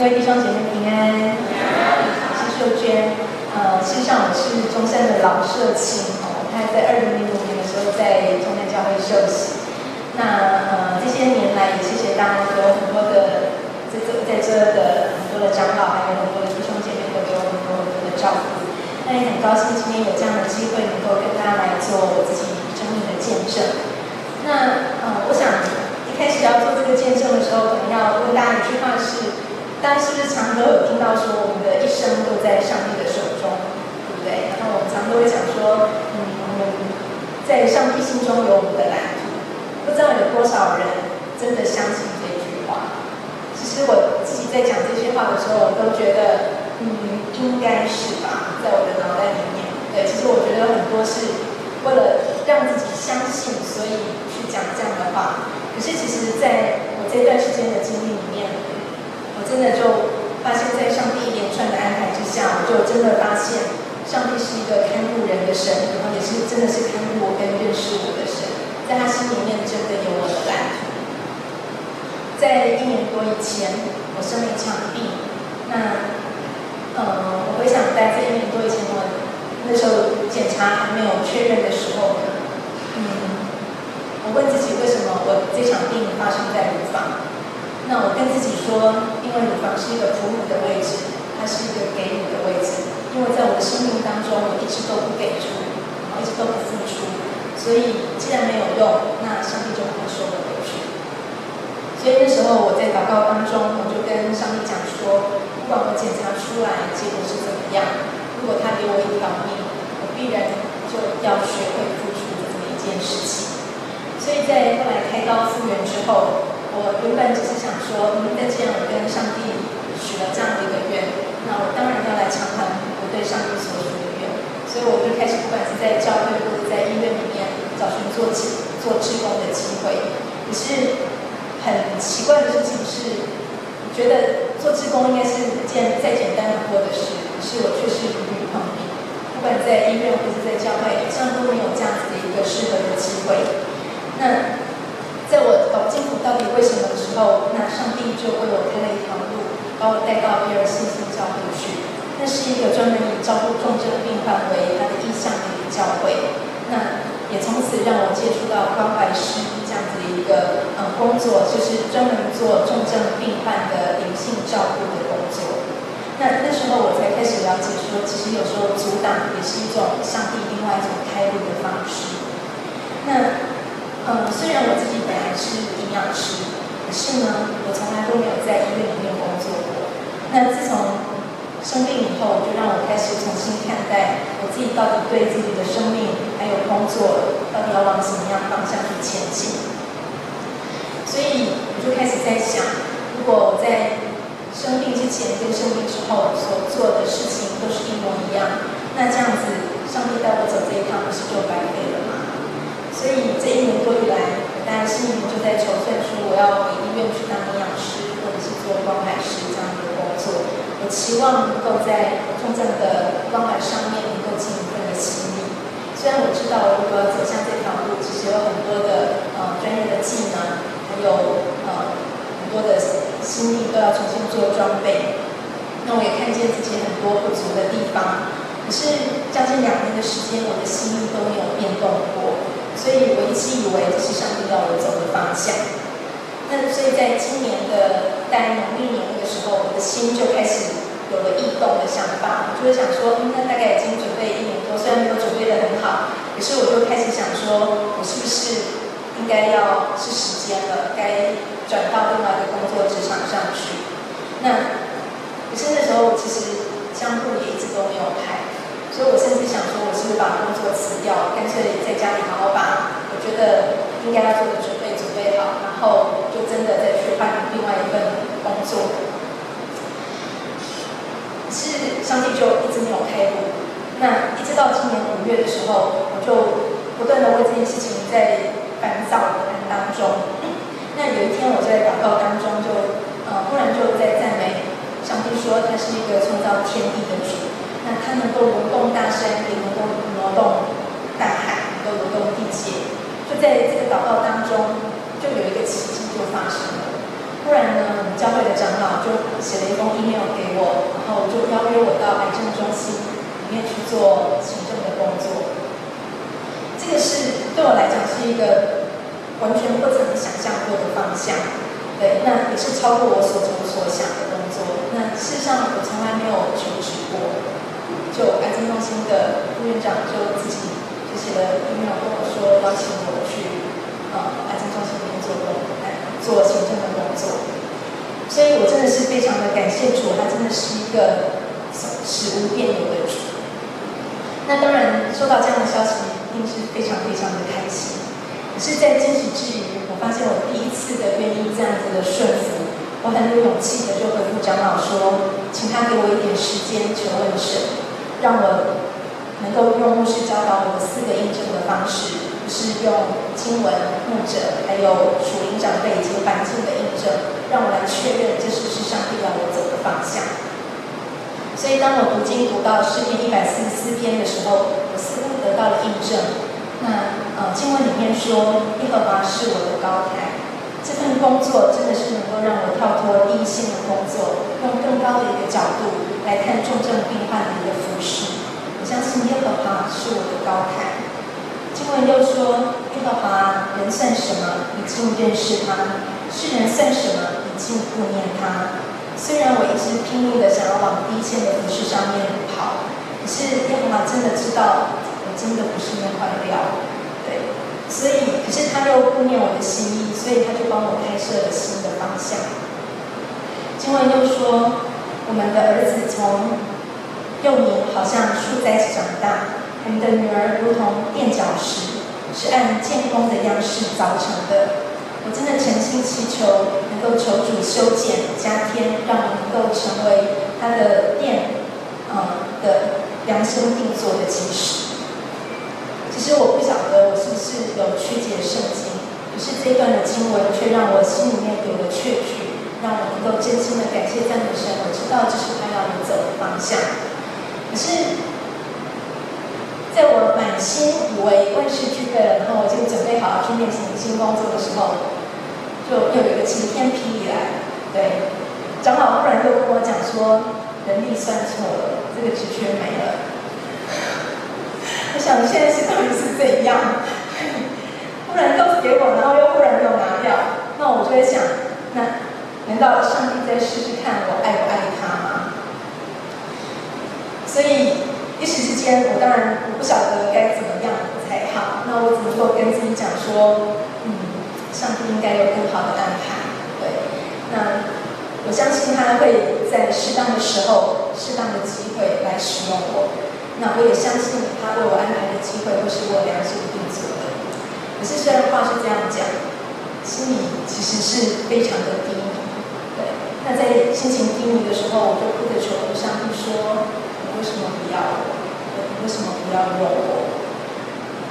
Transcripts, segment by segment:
各位弟兄姐妹平安，是秀娟。呃，事实上我是中山的老社青，哦，他在二零零五年的时候在中山教会受洗。那呃这些年来也谢谢大家给我很多的在这在这的很多的长老，还有很多的弟兄姐妹都给我很多很多的照顾。那也很高兴今天有这样的机会能够跟大家来做我自己生命的见证。那呃，我想一开始要做这个见证的时候，可能要问大家一句话是。大家是不是常常都有听到说，我们的一生都在上帝的手中，对不对？然后我们常都会讲说，嗯，我们在上帝心中有我们的蓝图。不知道有多少人真的相信这句话？其实我自己在讲这些话的时候，我都觉得，嗯，应该是吧，在我的脑袋里面。对，其实我觉得很多是为了让自己相信，所以去讲这样的话。可是其实在我这段时间的经历里。真的就发现，在上帝一连串的安排之下，我就真的发现，上帝是一个看顾人的神，然后也是真的是看顾我跟认识我的神，在他心里面真的有我的蓝图。在一年多以前，我生了一场病，那呃，我回想在这一年多以前，我那时候检查还没有确认的时候，嗯，我问自己为什么我这场病发生在乳房？那我跟自己说，因为乳房是一个哺乳的位置，它是一个给你的位置。因为在我的生命当中，我一直都不给出，一直都不付出，所以既然没有用，那上帝就不会收我回去。所以那时候我在祷告当中，我就跟上帝讲说，不管我检查出来结果是怎么样，如果他给我一条命，我必然就要学会付出的这么一件事情。所以在后来开刀复原之后。我原本只是想说，嗯，但既然我跟上帝许了这样的一个愿，那我当然要来偿还我对上帝所许的愿。所以我就开始，不管是在教会或者在医院里面，找寻做志做志工的机会。可是很奇怪的事情是，我觉得做志工应该是一件再简单不过的事，可是我却是屡屡碰壁。不管在医院或者在教会，好像都没有这样子的一个适合的机会。那。在我搞不清楚到底为什么的时候，那上帝就为我开了一条路，把我带到比尔信心教会去。那是一个专门以照顾重症病患为他的意向的一个教会。那也从此让我接触到关怀师这样子的一个嗯工作，就是专门做重症病患的灵性照顾的工作。那那时候我才开始了解说，其实有时候阻挡也是一种上帝另外一种开路的方式。那。嗯，虽然我自己本来是营养师，可是呢，我从来都没有在医院里面工作过。那自从生病以后，就让我开始重新看待我自己到底对自己的生命还有工作，到底要往什么样方向去前进。所以我就开始在想，如果我在生病之前跟生病之后所做的事情都是一模一样，那这样子，上帝带我走这一趟，不是就白费了吗？所以这一年多以来，大家心里就在筹算说，我要回医院去当营养师，或者是做关怀师这样的工作。我期望能够在重症的关怀上面能够尽一份的心力。虽然我知道，如果走向这条路，其实有很多的呃专业的技能，还有呃很多的心力都要重新做装备。那我也看见自己很多不足的地方。可是将近两年的时间，我的心意都没有变动过。所以我一直以为这是上帝要我走的方向。那所以在今年的大概农历年的时候，我的心就开始有了异动的想法，我就会想说，嗯，那大概已经准备一年多，虽然没有准备的很好，可是我就开始想说，我是不是应该要是时间了，该转到另外一个工作职场上去？那可是那时候我其实相簿也一直都没有开。所以我甚至想说，我是不是把工作辞掉，干脆在家里好好把觉得应该要做的准备准备好，然后就真的再去换另外一份工作。是上帝就一直没有开路。那一直到今年五月的时候，我就不断的为这件事情在烦躁的当中。那有一天我在祷告当中就，呃忽然就在赞美上帝说，他是一个创造天地的主。那他能够挪动大山，也能挪动大海，能够挪动地界。就在这个祷告当中，就有一个奇迹就发生了。忽然呢，教会的长老就写了一封 email 给我，然后就邀约我到癌症中心里面去做行政的工作。这个是对我来讲是一个完全不曾想象过的方向，对，那也是超过我所求所想的工作。那事实上，我从来没有求职过。就癌症中心的副院长就自己写了 email 跟我说，邀请我去呃癌症中心里面做工，来做行政的工作。所以我真的是非常的感谢主，他真的是一个使无变有的主。那当然，收到这样的消息，一定是非常非常的开心。可是，在惊喜之余，我发现我第一次的愿意这样子的顺服，我很有勇气的就回复长老说，请他给我一点时间求问神，让我能够用牧师教导我四个印证的方式。是用经文、牧者，还有属灵长辈以及环境的印证，让我来确认这是不是上帝要我走的方向。所以，当我读经读到诗篇一百四十四篇的时候，我似乎得到了印证。那呃，经文里面说，耶和华是我的高台，这份工作真的是能够让我跳脱第一线的工作，用更高的一个角度来看重症病患的一个服事。相信耶和华是我的高台。经文又说：“耶和华，人算什么？你竟认识他；世人算什么？你竟顾念他。”虽然我一直拼命的想要往第一线的服事上面跑，可是耶和华真的知道我真的不是那块料，对。所以，可是他又顾念我的心意，所以他就帮我开设了新的方向。经文又说：“我们的儿子从幼年好像树在长大。”我们的女儿如同垫脚石，是按建工的样式凿成的。我真的诚心祈求，能够求主修剪加添，让我能够成为他的垫，啊、呃、的量身定做的基石。其实我不晓得我是不是有曲解圣经，可是这一段的经文却让我心里面有了确据，让我能够真心的感谢赞美神。我知道这是他要我走的方向，可是。在我满心以为万事俱备了，然后我就准备好要去面试新工作的时候，就又有一个晴天霹雳来。对，长老忽然就跟我讲说，人力算错了，这个职缺没了。我想现在是到底是怎样？忽然告诉给我，然后又忽然没有拿掉，那我就在想，那难道上帝再试试看我爱不爱他？所以。一时之间，我当然我不晓得该怎么样才好。那我只能够跟自己讲说，嗯，上帝应该有更好的安排。对，那我相信他会在适当的时候、适当的机会来使用我。那我也相信他为我安排的机会会是我良心定做的。可是虽然话是这样讲，心里其实是非常的低迷。对，那在心情低迷的时候，我就哭着求上帝说。为什么不要我？为什么不要用我？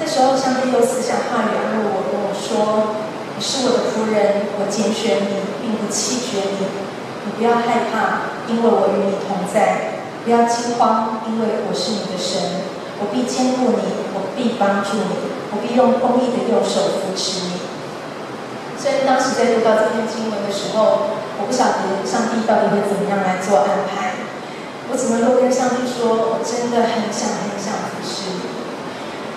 那时候，上帝又赐下话语安慰我，跟我说：“你是我的仆人，我拣选你，并不弃绝你。你不要害怕，因为我与你同在；不要惊慌，因为我是你的神。我必坚固你，我必帮助你，我必用公义的右手扶持你。”所以当时在读到这篇经文的时候，我不晓得上帝到底会怎么样来做安排。我怎么都跟上帝说，我真的很想很想服侍你。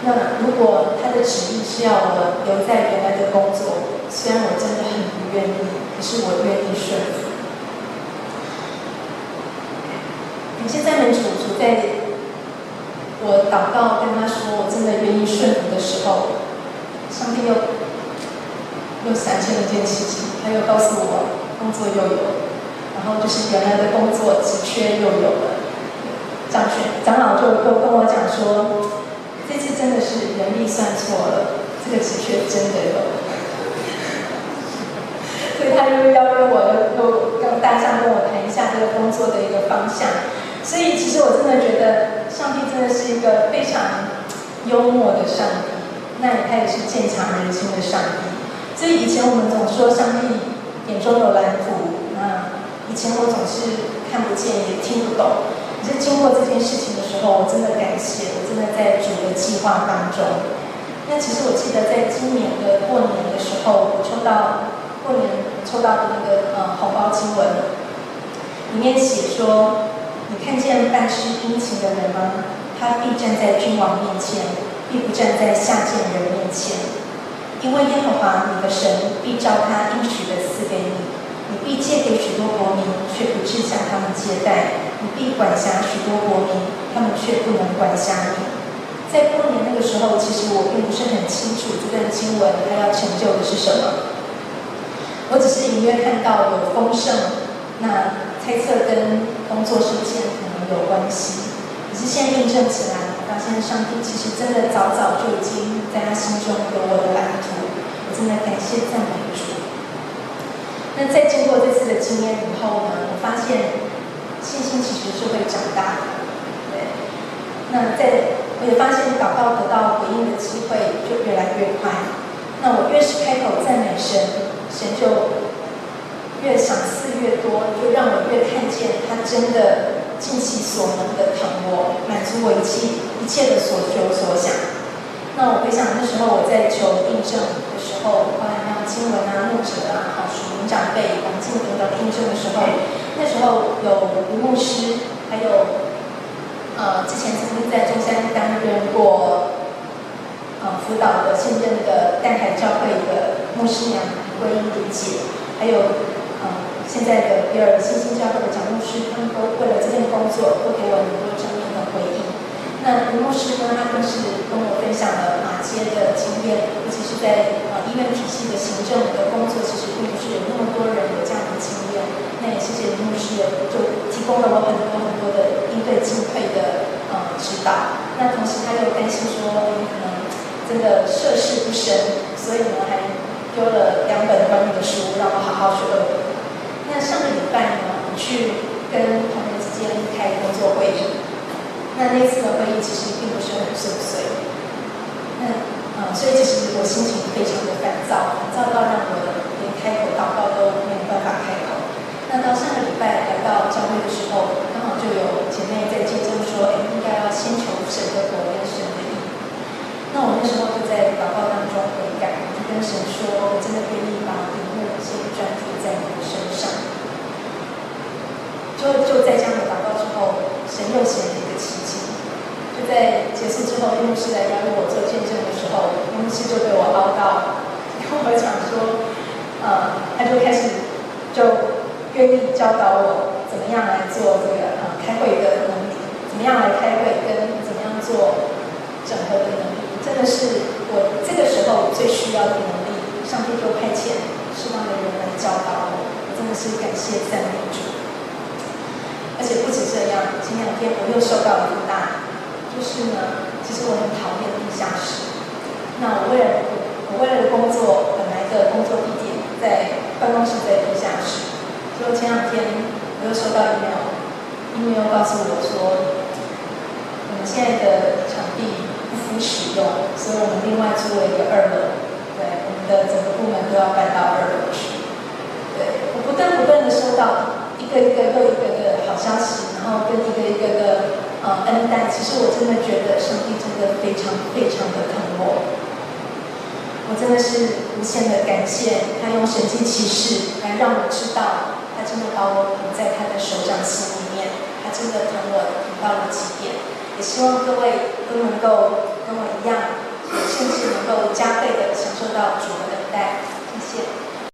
那如果他的旨意是要我留在原来的工作，虽然我真的很不愿意，可是我愿意顺服。感谢赞美主，主在我祷告跟他说我真的愿意顺服的时候，上帝又又闪现了一件事情，他又告诉我工作又有。然后就是原来的工作职缺又有了，长学长老就又跟我讲说，这次真的是人力算错了，这个职缺真的有，所以他又邀约我，又又跟大家跟我谈一下这个工作的一个方向。所以其实我真的觉得，上帝真的是一个非常幽默的上帝，那他也是见强人心的上帝。所以以前我们总说上帝眼中有蓝图。以前我总是看不见也听不懂，可是经过这件事情的时候，我真的感谢，我真的在主的计划当中。那其实我记得在今年的过年的时候，我抽到过年抽到的那个呃红包经文，里面写说：“你看见办事殷勤的人吗？他必站在君王面前，必不站在下贱人面前。因为耶和华你的神必照他应许的赐给你，你必借给许多国民，却不致向他们借贷；你必管辖许多国民，他们却不能管辖你。”在过年那个时候，其实我并不是很清楚这段经文它要成就的是什么。我只是隐约看到有丰盛，那猜测跟工作事件可能有关系。可是现在印证起来，发现上帝其实真的早早就已经在他心中有我的蓝图。我真的感谢赞美主。那在经过这次的经验以后呢，我发现信心其实是会长大的。对，那在。我也发现祷告得到回应的机会就越来越快。那我越是开口赞美神，神就越赏赐越多，就让我越看见他真的尽其所能的疼我，满足我一切一切的所求所想。那我回想那时候我在求印证的时候，经文啊、牧者啊、好属灵长辈、王静等等印证的时候，那时候有吴牧师，还有。呃，之前曾经在中山担任过呃辅导的现任的淡海教会的牧师娘归英理解，还有呃现在的比尔新兴教会的蒋牧师，他们都为了这件工作都给我很多正面的回应。那吴牧师呢，他更是跟我分享了马偕的经验，尤其是在医院体系的行政的工作，其实并不是有那么多人有这样的经验。那也谢谢林牧师，就提供了我很多很多的应对进退的呃指导。那同时他又担心说，你可能真的涉世不深，所以呢还丢了两本关于的书让我好好学。那上个礼拜呢，我去跟同仁之间开工作会议。那那次的会议其实并不是很顺遂，所以其实我心情非常的烦躁，烦躁到让我连开口祷告都没有办法开口。那到上个礼拜来到教会的时候，刚好就有姐妹在见证说，哎，应该要先求神的国跟神的意。那我那时候就在祷告当中悔改，就跟神说，我真的愿意把屏幕先专注在你的身上。就就在这样的祷告之后，神又显了一个奇迹。就在结束之后，牧师来邀请我做见证的时候，牧师就对我唠叨，跟我讲说，呃，他就开始就愿意教导我怎么样来做这个呃开会的能力，怎么样来开会，跟怎么样做整合的能力，真的是我这个时候最需要的能力。上帝就派遣适当的人来教导我，我真的是感谢赞美主。而且不止这样，前两天我又受到了很大。就是呢，其实我很讨厌地下室。那我为了我为了工作，本来的工作地点在办公室在地下室。结果前两天我又收到 email，email 告诉我说，我们现在的场地不敷使用，所以我们另外租了一个二楼。对，我们的整个部门都要搬到二楼去。对，我不断不断的收到一个一个又一个的好消息，然后跟一个一个的。呃，恩待，其实我真的觉得上帝真的非常非常的疼我，我真的是无限的感谢他用神经骑士来让我知道，他真的把我捧在他的手掌心里面，他真的疼我疼到了极点。也希望各位都能够跟我一样，甚至能够加倍的享受到主的等待。